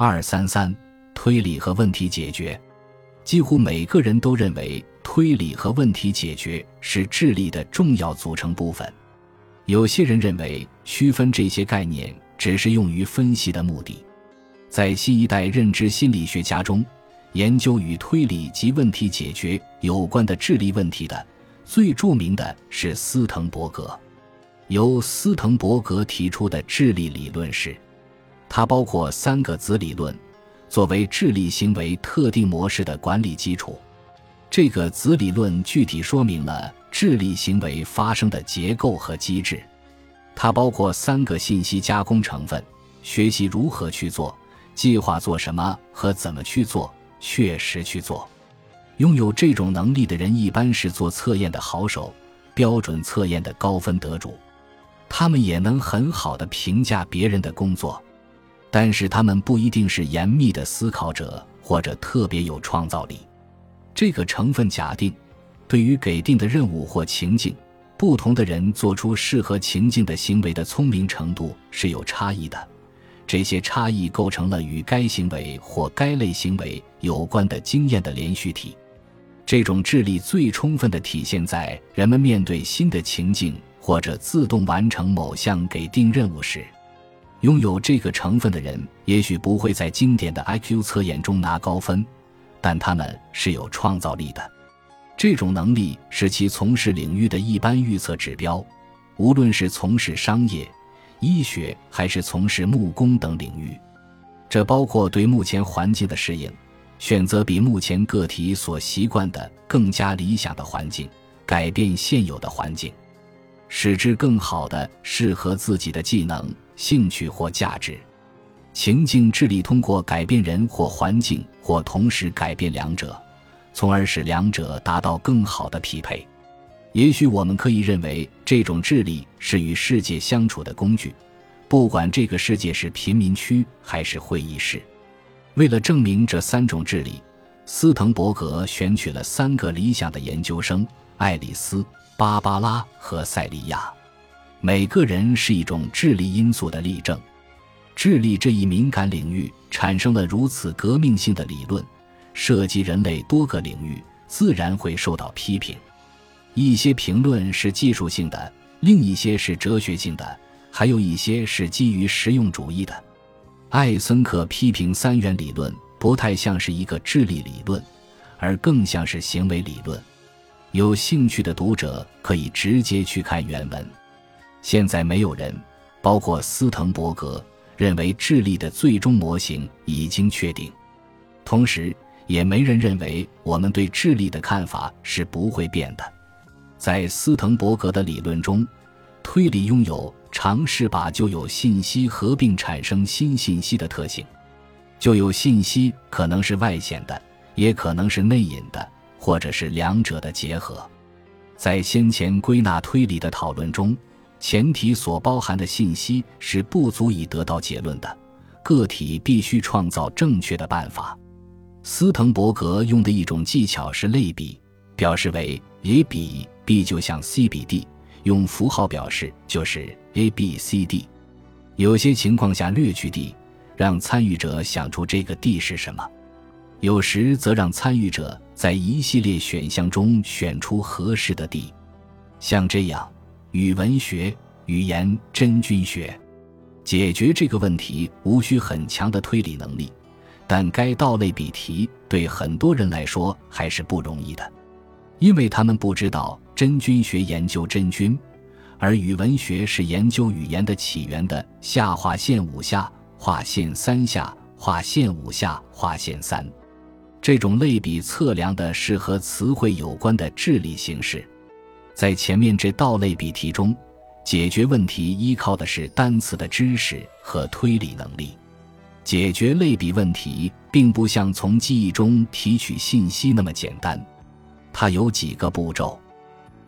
二三三，推理和问题解决。几乎每个人都认为推理和问题解决是智力的重要组成部分。有些人认为区分这些概念只是用于分析的目的。在新一代认知心理学家中，研究与推理及问题解决有关的智力问题的最著名的是斯滕伯格。由斯滕伯格提出的智力理论是，它包括三个子理论，作为智力行为特定模式的管理基础。这个子理论具体说明了智力行为发生的结构和机制。它包括三个信息加工成分：学习如何去做。计划做什么和怎么去做，确实去做。拥有这种能力的人一般是做测验的好手，标准测验的高分得主。他们也能很好的评价别人的工作，但是他们不一定是严密的思考者或者特别有创造力。这个成分假定，对于给定的任务或情境，不同的人做出适合情境的行为的聪明程度是有差异的。这些差异构成了与该行为或该类行为有关的经验的连续体。这种智力最充分的体现在人们面对新的情境或者自动完成某项给定任务时。拥有这个成分的人也许不会在经典的 IQ 测验中拿高分，但他们是有创造力的。这种能力是其从事领域的一般预测指标，无论是从事商业。医学还是从事木工等领域，这包括对目前环境的适应，选择比目前个体所习惯的更加理想的环境，改变现有的环境，使之更好的适合自己的技能、兴趣或价值。情境智力通过改变人或环境，或同时改变两者，从而使两者达到更好的匹配。也许我们可以认为，这种智力是与世界相处的工具，不管这个世界是贫民区还是会议室。为了证明这三种智力，斯滕伯格选取了三个理想的研究生：爱丽丝、芭芭拉和塞利亚。每个人是一种智力因素的例证。智力这一敏感领域产生了如此革命性的理论，涉及人类多个领域，自然会受到批评。一些评论是技术性的，另一些是哲学性的，还有一些是基于实用主义的。艾森克批评三元理论不太像是一个智力理论，而更像是行为理论。有兴趣的读者可以直接去看原文。现在没有人，包括斯滕伯格，认为智力的最终模型已经确定，同时也没人认为我们对智力的看法是不会变的。在斯滕伯格的理论中，推理拥有尝试把旧有信息合并产生新信息的特性。旧有信息可能是外显的，也可能是内隐的，或者是两者的结合。在先前归纳推理的讨论中，前提所包含的信息是不足以得到结论的，个体必须创造正确的办法。斯滕伯格用的一种技巧是类比，表示为 A 比。B 就像 C 比 D，用符号表示就是 A B C D。有些情况下略去 D，让参与者想出这个 D 是什么；有时则让参与者在一系列选项中选出合适的 D。像这样，语文学、语言真菌学解决这个问题无需很强的推理能力，但该道类比题对很多人来说还是不容易的。因为他们不知道真菌学研究真菌，而语文学是研究语言的起源的。下划线五下划线三下划线五下划线三，这种类比测量的是和词汇有关的智力形式。在前面这道类比题中，解决问题依靠的是单词的知识和推理能力。解决类比问题，并不像从记忆中提取信息那么简单。它有几个步骤。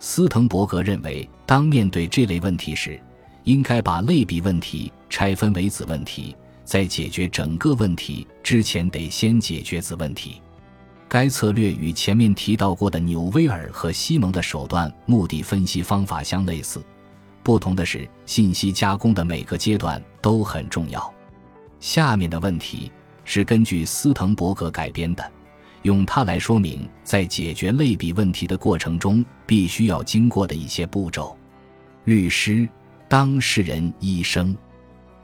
斯滕伯格认为，当面对这类问题时，应该把类比问题拆分为子问题，在解决整个问题之前，得先解决子问题。该策略与前面提到过的纽威尔和西蒙的手段目的分析方法相类似，不同的是，信息加工的每个阶段都很重要。下面的问题是根据斯滕伯格改编的，用它来说明在解决类比问题的过程中必须要经过的一些步骤。律师、当事人、医生，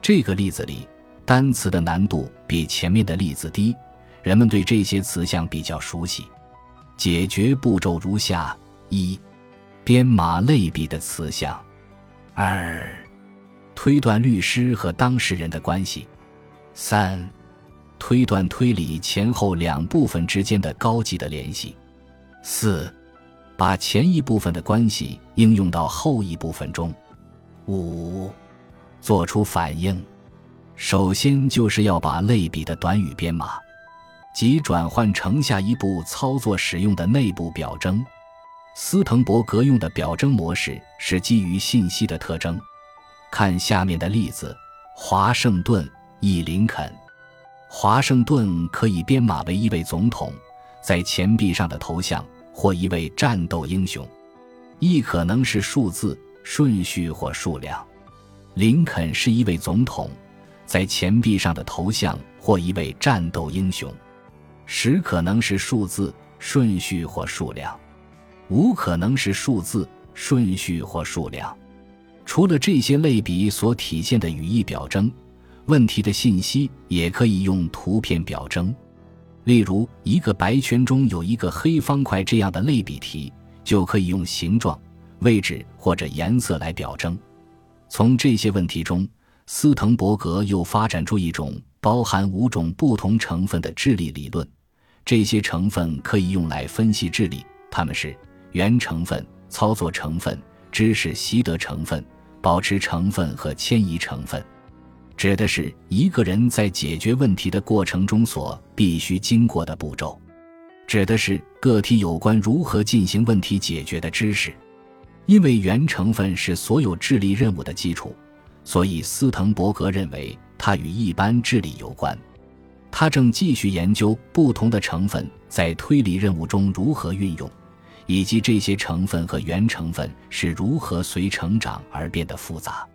这个例子里单词的难度比前面的例子低，人们对这些词项比较熟悉。解决步骤如下：一、编码类比的词项；二、推断律师和当事人的关系；三、推断推理前后两部分之间的高级的联系；四、把前一部分的关系应用到后一部分中；五、做出反应。首先就是要把类比的短语编码。即转换成下一步操作使用的内部表征。斯滕伯格用的表征模式是基于信息的特征。看下面的例子：华盛顿，E. 林肯。华盛顿可以编码为一位总统在钱币上的头像，或一位战斗英雄，亦可能是数字、顺序或数量。林肯是一位总统在钱币上的头像，或一位战斗英雄。十可能是数字、顺序或数量；五可能是数字、顺序或数量。除了这些类比所体现的语义表征，问题的信息也可以用图片表征。例如，一个白圈中有一个黑方块这样的类比题，就可以用形状、位置或者颜色来表征。从这些问题中，斯滕伯格又发展出一种包含五种不同成分的智力理论。这些成分可以用来分析智力，它们是原成分、操作成分、知识习得成分、保持成分和迁移成分，指的是一个人在解决问题的过程中所必须经过的步骤，指的是个体有关如何进行问题解决的知识。因为原成分是所有智力任务的基础，所以斯滕伯格认为它与一般智力有关。他正继续研究不同的成分在推理任务中如何运用，以及这些成分和原成分是如何随成长而变得复杂。